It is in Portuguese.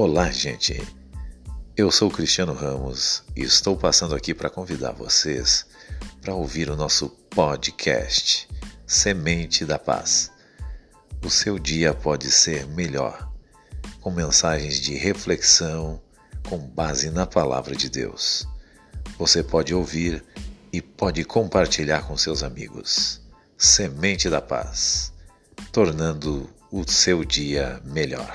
Olá, gente. Eu sou Cristiano Ramos e estou passando aqui para convidar vocês para ouvir o nosso podcast Semente da Paz. O seu dia pode ser melhor, com mensagens de reflexão com base na palavra de Deus. Você pode ouvir e pode compartilhar com seus amigos. Semente da Paz, tornando o seu dia melhor.